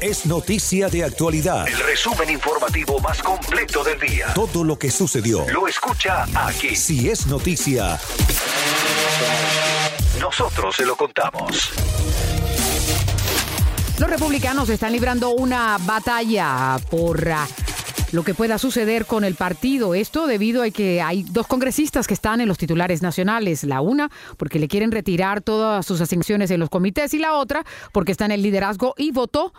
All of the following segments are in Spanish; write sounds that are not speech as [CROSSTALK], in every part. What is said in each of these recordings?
Es noticia de actualidad. El resumen informativo más completo del día. Todo lo que sucedió. Lo escucha aquí. Si es noticia. Nosotros se lo contamos. Los republicanos están librando una batalla por ah, lo que pueda suceder con el partido. Esto debido a que hay dos congresistas que están en los titulares nacionales. La una porque le quieren retirar todas sus asignaciones en los comités y la otra porque está en el liderazgo y votó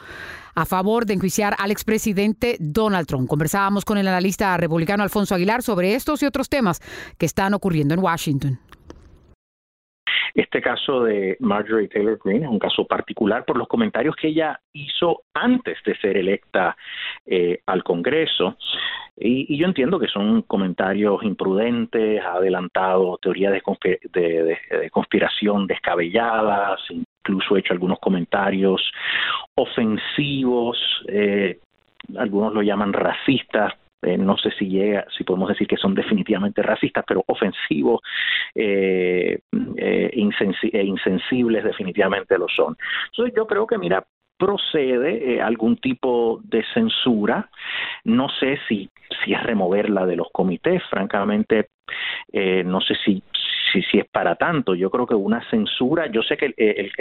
a favor de enjuiciar al expresidente Donald Trump. Conversábamos con el analista republicano Alfonso Aguilar sobre estos y otros temas que están ocurriendo en Washington. Este caso de Marjorie Taylor Greene es un caso particular por los comentarios que ella hizo antes de ser electa eh, al Congreso. Y, yo entiendo que son comentarios imprudentes, ha adelantado teorías de, conspiración descabelladas, incluso ha hecho algunos comentarios ofensivos, eh, algunos lo llaman racistas, eh, no sé si llega, si podemos decir que son definitivamente racistas, pero ofensivos eh, eh e insensibles definitivamente lo son. Entonces yo creo que, mira, procede eh, algún tipo de censura. No sé si, si es removerla de los comités, francamente, no sé si, si, es para tanto. Yo creo que una censura, yo sé que, el,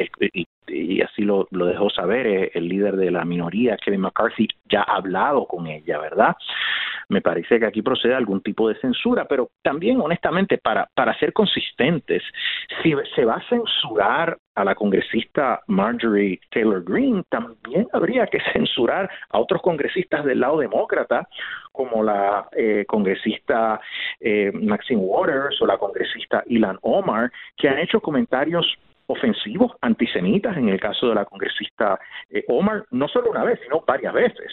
y, así lo, lo, dejó saber el líder de la minoría, Kevin McCarthy, ya ha hablado con ella, ¿verdad? me parece que aquí procede algún tipo de censura, pero también honestamente para, para ser consistentes, si se va a censurar a la congresista Marjorie Taylor Greene, también habría que censurar a otros congresistas del lado demócrata, como la eh, congresista eh, Maxine Waters o la congresista Ilan Omar, que han hecho comentarios ofensivos antisemitas en el caso de la congresista eh, Omar, no solo una vez, sino varias veces.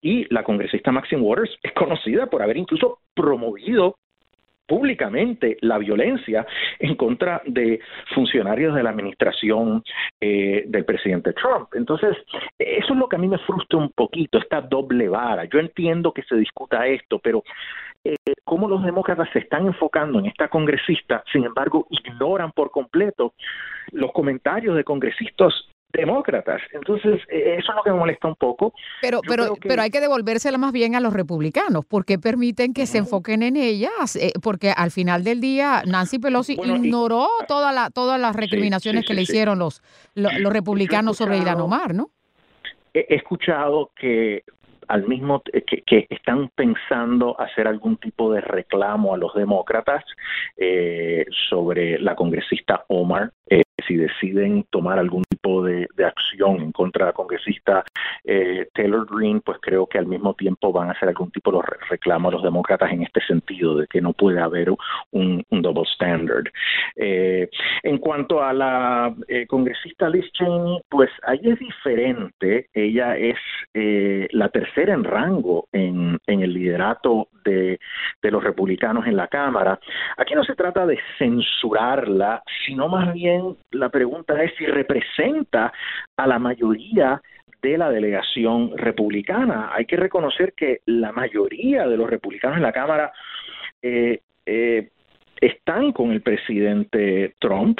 Y la congresista Maxine Waters es conocida por haber incluso promovido públicamente la violencia en contra de funcionarios de la administración eh, del presidente Trump. Entonces, eso es lo que a mí me frustra un poquito, esta doble vara. Yo entiendo que se discuta esto, pero eh, cómo los demócratas se están enfocando en esta congresista, sin embargo, ignoran por completo los comentarios de congresistas demócratas. Entonces, eh, eso es lo que me molesta un poco. Pero, pero, pero hay que devolvérsela más bien a los republicanos, porque permiten que se enfoquen en ellas, eh, porque al final del día Nancy Pelosi ignoró toda la, todas las recriminaciones que le hicieron los, los, republicanos sobre Ilan Omar, ¿no? He escuchado que al mismo que, que, están pensando hacer algún tipo de reclamo a los demócratas eh, sobre la congresista Omar si deciden tomar algún tipo de, acción en contra de la congresista eh, Taylor Greene, pues creo que al mismo tiempo van a hacer algún tipo de reclamo a los demócratas en este sentido, de que no puede haber un, double standard. Eh, en cuanto a la eh, congresista Liz Cheney, pues ahí es diferente. Ella es la tercera en rango en, en el liderato de, de los republicanos en la Cámara. Aquí no se trata de censurarla, sino más bien la pregunta es si representa a la mayoría de la delegación republicana. Hay que reconocer que la mayoría de los republicanos en la Cámara eh, eh, están con el presidente Trump.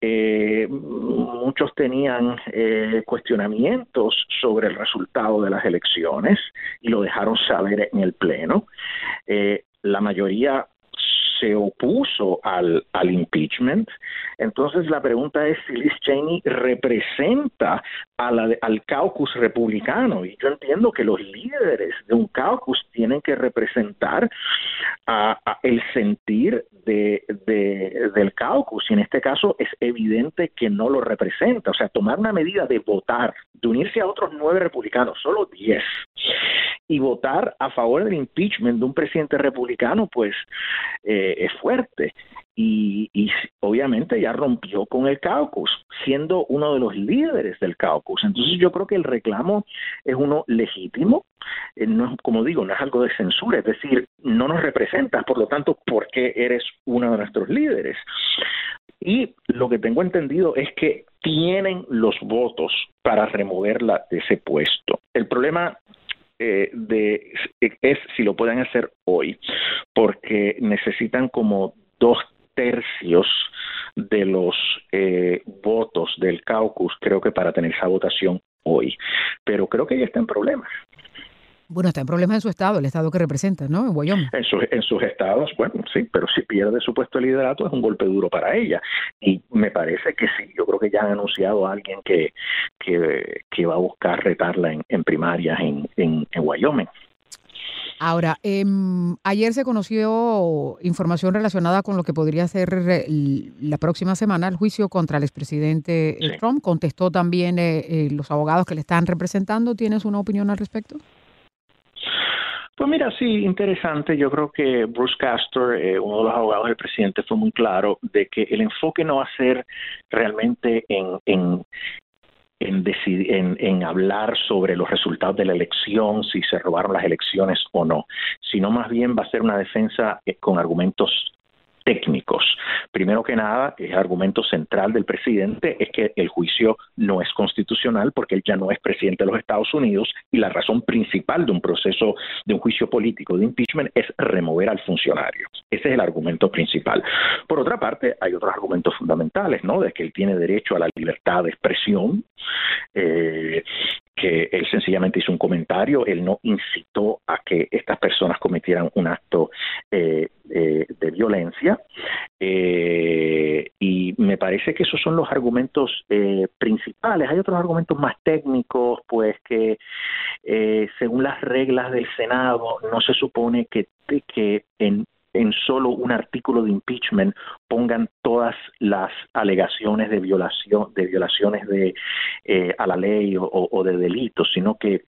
Eh, muchos tenían cuestionamientos sobre el resultado de las elecciones y lo dejaron saber en el Pleno. la mayoría se opuso al, al impeachment. Entonces la pregunta es si Liz Cheney representa a la, al caucus republicano. Y yo entiendo que los líderes de un caucus tienen que representar a, el sentir de, de, del caucus. Y en este caso es evidente que no lo representa. O sea, tomar una medida de votar, de unirse a otros nueve republicanos, solo diez, y votar a favor del impeachment de un presidente republicano, pues eh, es fuerte. y, y, obviamente ya rompió con el caucus, siendo uno de los líderes del caucus. Entonces yo creo que el reclamo es uno legítimo, eh, no como digo, no es algo de censura, es decir, no nos representas, por lo tanto, ¿por qué eres uno de nuestros líderes? Y lo que tengo entendido es que tienen los votos para removerla de ese puesto. El problema eh, de, es si lo pueden hacer hoy, porque necesitan como dos tercios de los eh, votos del caucus, creo que para tener esa votación hoy. Pero creo que ya está en problemas. Bueno, está en problemas en su estado, el estado que representa, ¿no? En Wyoming. En, en sus estados, bueno, sí, pero si pierde su puesto de liderato es un golpe duro para ella. Y me parece que sí, yo creo que ya han anunciado a alguien que, que, va a buscar retarla en, en primarias en, en, en Wyoming. Ahora, eh, ayer se conoció información relacionada con lo que podría ser eh, la próxima semana el juicio contra el expresidente eh, Trump. Contestó también eh, los abogados que le están representando. ¿Tienes una opinión al respecto? Pues mira, sí, interesante. Yo creo que Bruce Castor, uno de los abogados del presidente, fue muy claro de que el enfoque no va a ser realmente en, en, en, en, en, hablar sobre los resultados de la elección, si se robaron las elecciones o no, sino más bien va a ser una defensa eh, con argumentos técnicos. Primero que nada, el argumento central del presidente es que el juicio no es constitucional porque él ya no es presidente de los Estados Unidos y la razón principal de un proceso de un juicio político de impeachment es remover al funcionario. Ese es el argumento principal. Por otra parte, hay otros argumentos fundamentales, ¿no? De que él tiene derecho a la libertad de expresión, eh, que él sencillamente hizo un comentario, él no incitó a que estas personas cometieran un acto eh, eh, de violencia. Eh, y me parece que esos son los argumentos eh, principales. Hay otros argumentos más técnicos, pues que eh, según las reglas del Senado no se supone que, que en en solo un artículo de impeachment pongan todas las alegaciones de violación de violaciones de eh, a la ley o, de delitos sino que,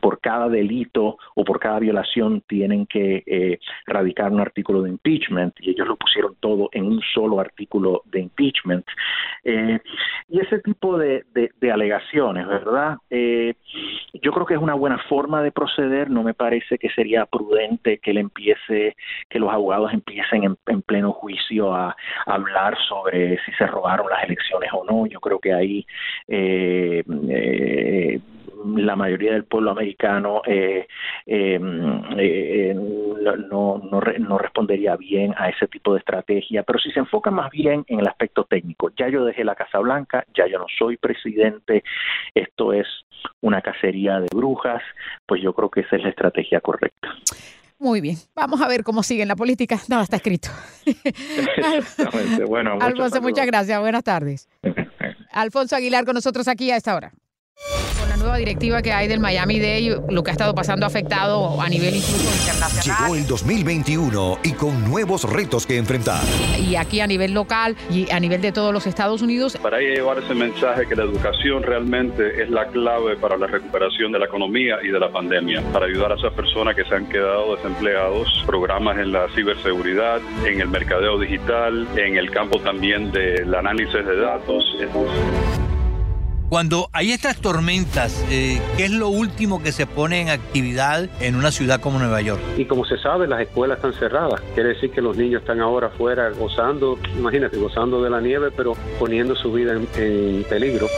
por cada delito o por cada violación tienen que eh, radicar un artículo de impeachment y ellos lo pusieron todo en un solo artículo de impeachment. Eh, y ese tipo de, alegaciones verdad eh, yo creo que es una buena forma de proceder. No me parece que sería prudente que él empiece que los abogados empiecen en, en pleno juicio a, hablar sobre si se robaron las elecciones o no. Yo creo que ahí eh, eh, la mayoría del pueblo americano eh, eh, eh, no, no, no, respondería bien a ese tipo de estrategia, pero si se enfoca más bien en el aspecto técnico, ya yo dejé la Casa Blanca, ya yo no soy presidente, esto es una cacería de brujas, pues yo creo que esa es la estrategia correcta. Muy bien, vamos a ver cómo sigue en la política. Nada está escrito. [LAUGHS] bueno, Alfonso, muchas gracias. Buenas tardes. Alfonso Aguilar con nosotros [LAUGHS] aquí a esta hora. Nueva directiva que hay del Miami Day, lo que ha estado pasando ha afectado a nivel incluso internacional. Llegó el 2021 y con nuevos retos que enfrentar. Y aquí a nivel local y a nivel de todos los Estados Unidos. Para llevar ese mensaje que la educación realmente es la clave para la recuperación de la economía y de la pandemia, para ayudar a esas personas que se han quedado desempleados, programas en la ciberseguridad, en el mercadeo digital, en el campo también del análisis de datos. Cuando hay estas tormentas, eh, ¿qué es lo último que se pone en actividad en una ciudad como Nueva York? Y como se sabe, las escuelas están cerradas. Quiere decir que los niños están ahora afuera gozando, imagínate, gozando de la nieve, pero poniendo su vida en, en peligro.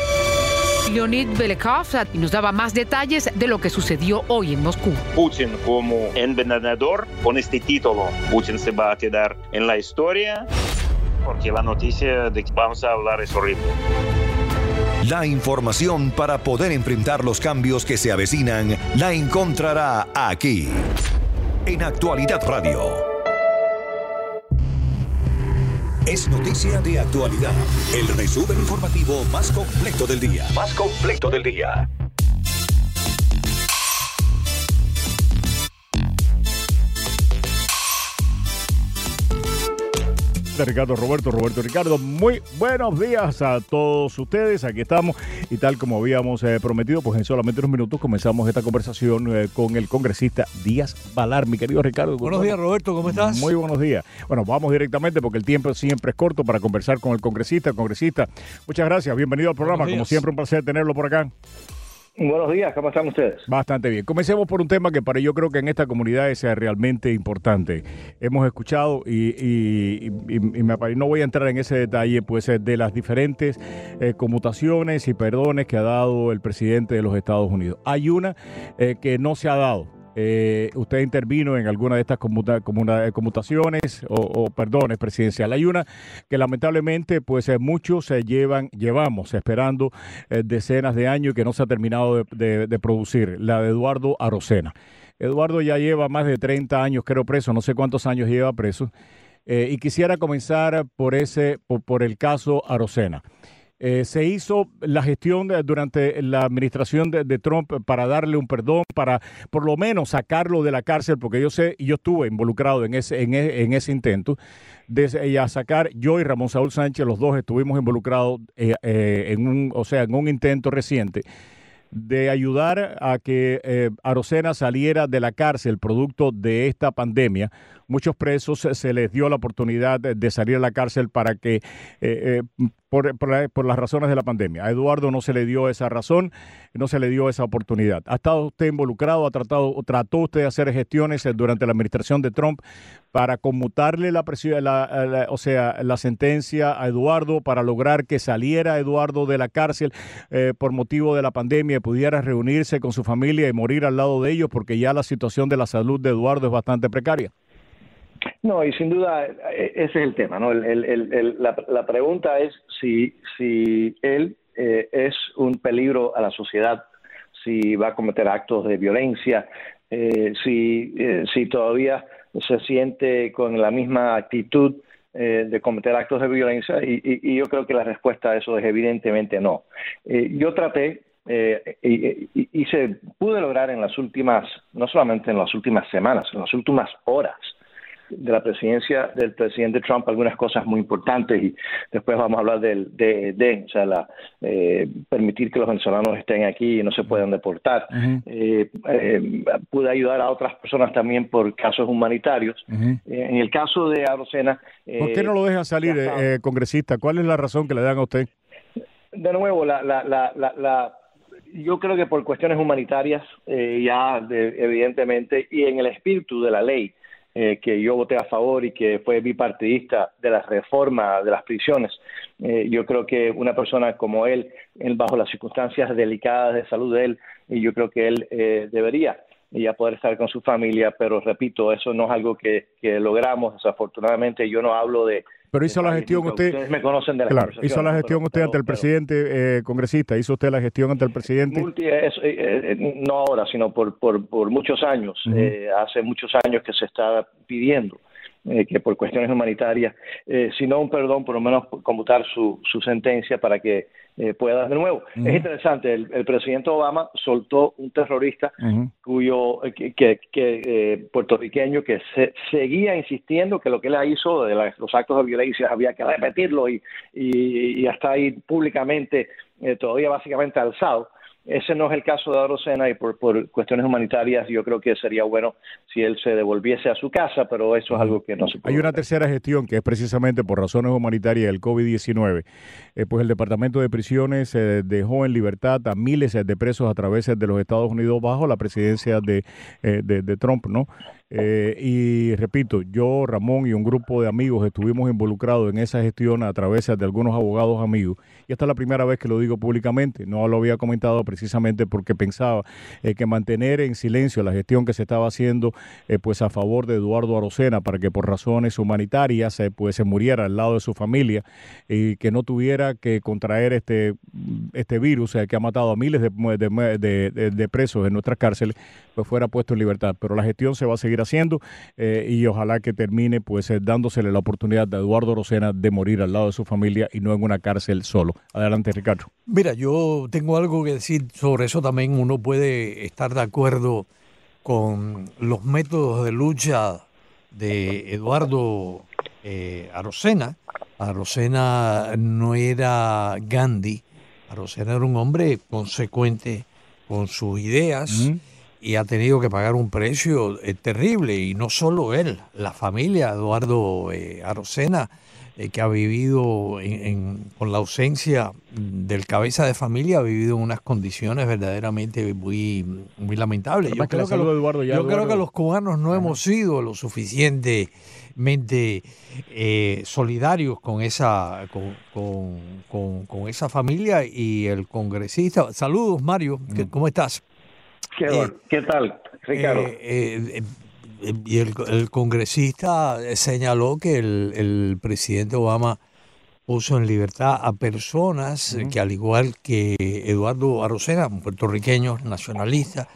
Leonid Belekov nos daba más detalles de lo que sucedió hoy en Moscú. Putin como envenenador, con este título, Putin se va a quedar en la historia porque la noticia de que vamos a hablar es horrible. La información para poder enfrentar los cambios que se avecinan la encontrará aquí, en Actualidad Radio. Es noticia de actualidad. El resumen informativo más completo del día. Más completo del día. De Ricardo Roberto, Roberto Ricardo. Muy buenos días a todos ustedes. Aquí estamos y tal como habíamos eh, prometido, pues en solamente unos minutos comenzamos esta conversación eh, con el congresista Díaz Balar. Mi querido Ricardo. Buenos días, Roberto, ¿cómo estás? Muy buenos días. Bueno, vamos directamente porque el tiempo siempre es corto para conversar con el congresista. Congresista, muchas gracias. Bienvenido al programa. Como siempre, un placer tenerlo por acá. Buenos días, ¿cómo están ustedes? Bastante bien. Comencemos por un tema que para yo creo que en esta comunidad es realmente importante. Hemos escuchado y, no voy a entrar en ese detalle, pues de las diferentes eh, conmutaciones y perdones que ha dado el presidente de los Estados Unidos. Hay una eh, que no se ha dado eh, usted intervino en alguna de estas eh, conmutaciones o, perdones presidencial. Hay una que lamentablemente pues eh, muchos se llevan, llevamos esperando decenas de años que no se ha terminado de, producir, la de Eduardo Arocena. Eduardo ya lleva más de 30 años creo preso, no sé cuántos años lleva preso, y quisiera comenzar por, ese, por el caso Arocena. Eh, se hizo la gestión durante la administración de, Trump para darle un perdón, para por lo menos sacarlo de la cárcel, porque yo sé, yo estuve involucrado en ese, en, e, ese intento, de a sacar, yo y Ramón Saúl Sánchez, los dos estuvimos involucrados eh, eh, en un, o sea, en un intento reciente de ayudar a que Arocena saliera de la cárcel producto de esta pandemia muchos presos se les dio la oportunidad de salir a la cárcel para que, eh, eh, por, por, las razones de la pandemia. A Eduardo no se le dio esa razón, no se le dio esa oportunidad. ¿Ha estado usted involucrado, ha tratado, trató usted de hacer gestiones durante la administración de Trump para conmutarle la, la, o sea, la sentencia a Eduardo para lograr que saliera Eduardo de la cárcel eh, por motivo de la pandemia y pudiera reunirse con su familia y morir al lado de ellos porque ya la situación de la salud de Eduardo es bastante precaria? No, y sin duda e, ese es el tema, ¿no? la, pregunta es si, si él eh, es un peligro a la sociedad, si va a cometer actos de violencia, eh, si, eh, si todavía se siente con la misma actitud de cometer actos de violencia y, yo creo que la respuesta a eso es evidentemente no. yo traté y, y, se pude lograr en las últimas, no solamente en las últimas semanas, en las últimas horas, de la presidencia del presidente Trump algunas cosas muy importantes y después vamos a hablar del de, o sea, la, eh, permitir que los venezolanos estén aquí y no se puedan deportar. Eh, eh, pude ayudar a otras personas también por casos humanitarios. en el caso de Arocena... ¿Por qué no lo dejan salir, congresista? ¿Cuál es la razón que le dan a usted? De nuevo, la, la, la, la yo creo que por cuestiones humanitarias, ya evidentemente, y en el espíritu de la ley, eh, que yo voté a favor y que fue bipartidista de la reforma de las prisiones. Eh, yo creo que una persona como él, él, bajo las circunstancias delicadas de salud de él, yo creo que él eh, debería ya poder estar con su familia, pero repito, eso no es algo que, que logramos, desafortunadamente yo no hablo de pero hizo la gestión usted. Ustedes me conocen de la Claro, hizo la gestión usted ante el presidente eh, congresista. Hizo usted la gestión ante el presidente. Eh, eh, no ahora, sino por, por, por muchos años. hace muchos años que se está pidiendo que por cuestiones humanitarias, si no un perdón, por lo menos conmutar su, su sentencia para que eh, pueda de nuevo. Es interesante, el, presidente Obama soltó un terrorista cuyo que, eh, puertorriqueño que seguía insistiendo que lo que él hizo de los actos de violencia había que repetirlo y, y, hasta ahí públicamente eh, todavía básicamente alzado. Ese no es el caso de Arocena y por, cuestiones humanitarias yo creo que sería bueno si él se devolviese a su casa, pero eso es algo que no se puede. Hay una tercera gestión que es precisamente por razones humanitarias del COVID-19. Eh, pues el Departamento de Prisiones eh, dejó en libertad a miles de presos a través de los Estados Unidos bajo la presidencia de, eh, de Trump, ¿no? Eh, y repito, yo, Ramón y un grupo de amigos estuvimos involucrados en esa gestión a través de algunos abogados amigos. Y esta es la primera vez que lo digo públicamente. No lo había comentado precisamente porque pensaba eh, que mantener en silencio la gestión que se estaba haciendo eh, pues a favor de Eduardo Arocena para que por razones humanitarias pues se muriera al lado de su familia y que no tuviera que contraer este, este virus que ha matado a miles de, de, de presos en nuestras cárceles, pues fuera puesto en libertad. Pero la gestión se va a seguir haciendo eh, y ojalá que termine pues eh, dándosele la oportunidad a Eduardo Rosena de morir al lado de su familia y no en una cárcel solo. Adelante, Ricardo. Mira, yo tengo algo que decir sobre eso también. Uno puede estar de acuerdo con los métodos de lucha de Eduardo eh, Arocena. Arocena no era Gandhi, Arocena era un hombre consecuente con sus ideas y ha tenido que pagar un precio eh, terrible, y no solo él, la familia, Eduardo eh, Arocena, eh, que ha vivido con la ausencia del cabeza de familia, ha vivido en unas condiciones verdaderamente muy, muy lamentables. Yo, creo que, los cubanos no hemos sido lo suficientemente solidarios con esa, con, con, esa familia y el congresista. Saludos, Mario, ¿cómo estás? Eh, ¿Qué, tal, Ricardo? Eh, eh, y el, congresista señaló que el, presidente Obama puso en libertad a personas que, al igual que Eduardo Arocena, un puertorriqueño nacionalista,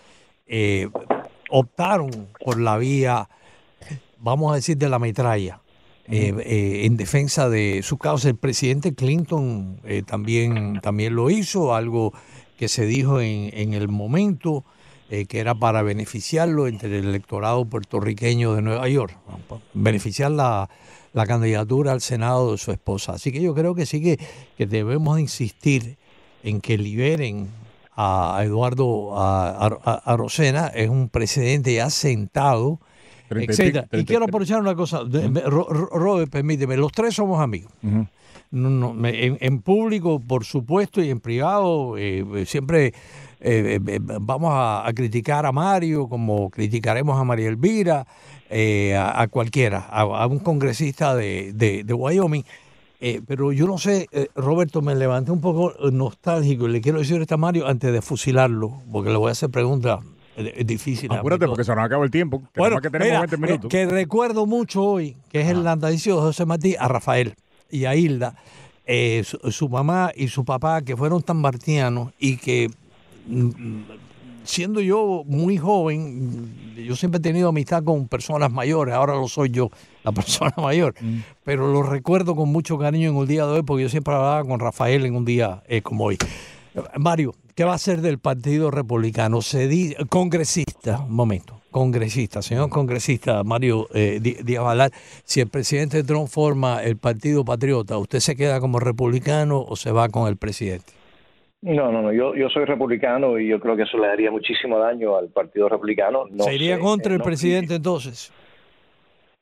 optaron por la vía, vamos a decir, de la metralla. en defensa de su causa. El presidente Clinton también, también lo hizo, algo que se dijo en, en el momento. Eh, que era para beneficiarlo entre el electorado puertorriqueño de Nueva York, beneficiar la, candidatura al Senado de su esposa. Así que yo creo que sí que, que debemos insistir en que liberen a Eduardo a, Rosena, es un presidente ya sentado. Y quiero aprovechar una cosa, Robert, permíteme, los tres somos amigos. en, público, por supuesto, y en privado, eh, siempre eh, eh, vamos a, criticar a Mario como criticaremos a María Elvira, eh, a, cualquiera, a, un congresista de, de, Wyoming. pero yo no sé, Roberto, me levanté un poco nostálgico y le quiero decir esto a Mario antes de fusilarlo, porque le voy a hacer preguntas difíciles. Acuérdate, porque se nos acaba el tiempo. Bueno, que tenemos 20 minutos. que recuerdo mucho hoy, que es el natalicio de José Martí, a Rafael y a Hilda, su, su, mamá y su papá, que fueron tan martianos y que siendo yo muy joven, yo siempre he tenido amistad con personas mayores, ahora lo soy yo, la [LAUGHS] persona mayor, mm. pero lo recuerdo con mucho cariño en un día de hoy porque yo siempre hablaba con Rafael en un día eh, como hoy. Mario, ¿qué va a ser del Partido Republicano? Se dice, congresista, un momento, congresista, señor congresista Mario eh, Díaz si el presidente Trump forma el Partido Patriota, ¿usted se queda como republicano o se va con el presidente? No, no, no. Yo, yo soy republicano y yo creo que eso le daría muchísimo daño al Partido Republicano. No ¿Se iría contra el presidente entonces?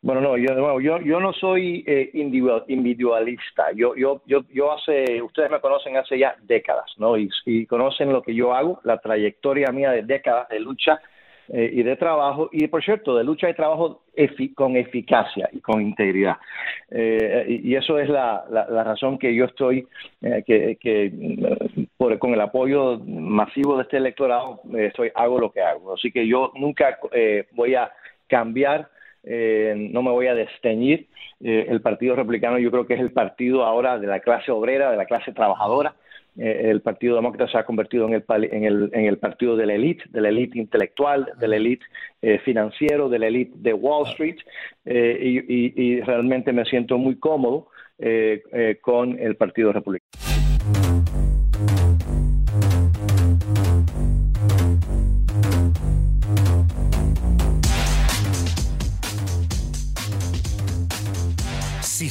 Bueno, no, yo, yo, yo no soy eh, individualista. Yo, yo, yo, yo hace, ustedes me conocen hace ya décadas, ¿no? Y, y conocen lo que yo hago, la trayectoria mía de décadas de lucha eh, y de trabajo, y por cierto, de lucha y trabajo con eficacia y con integridad. Eh, y eso es la, la, razón que yo estoy, eh, que, que por, con el apoyo masivo de este electorado, estoy, hago lo que hago. Así que yo nunca voy a cambiar no me voy a desteñir. el Partido Republicano yo creo que es el partido ahora de la clase obrera, de la clase trabajadora, eh, el Partido Demócrata se ha convertido en el, en el, en el partido de la élite, de la élite intelectual, de la élite eh, financiero, de la élite de Wall Street, eh, y, y, realmente me siento muy cómodo con el Partido Republicano.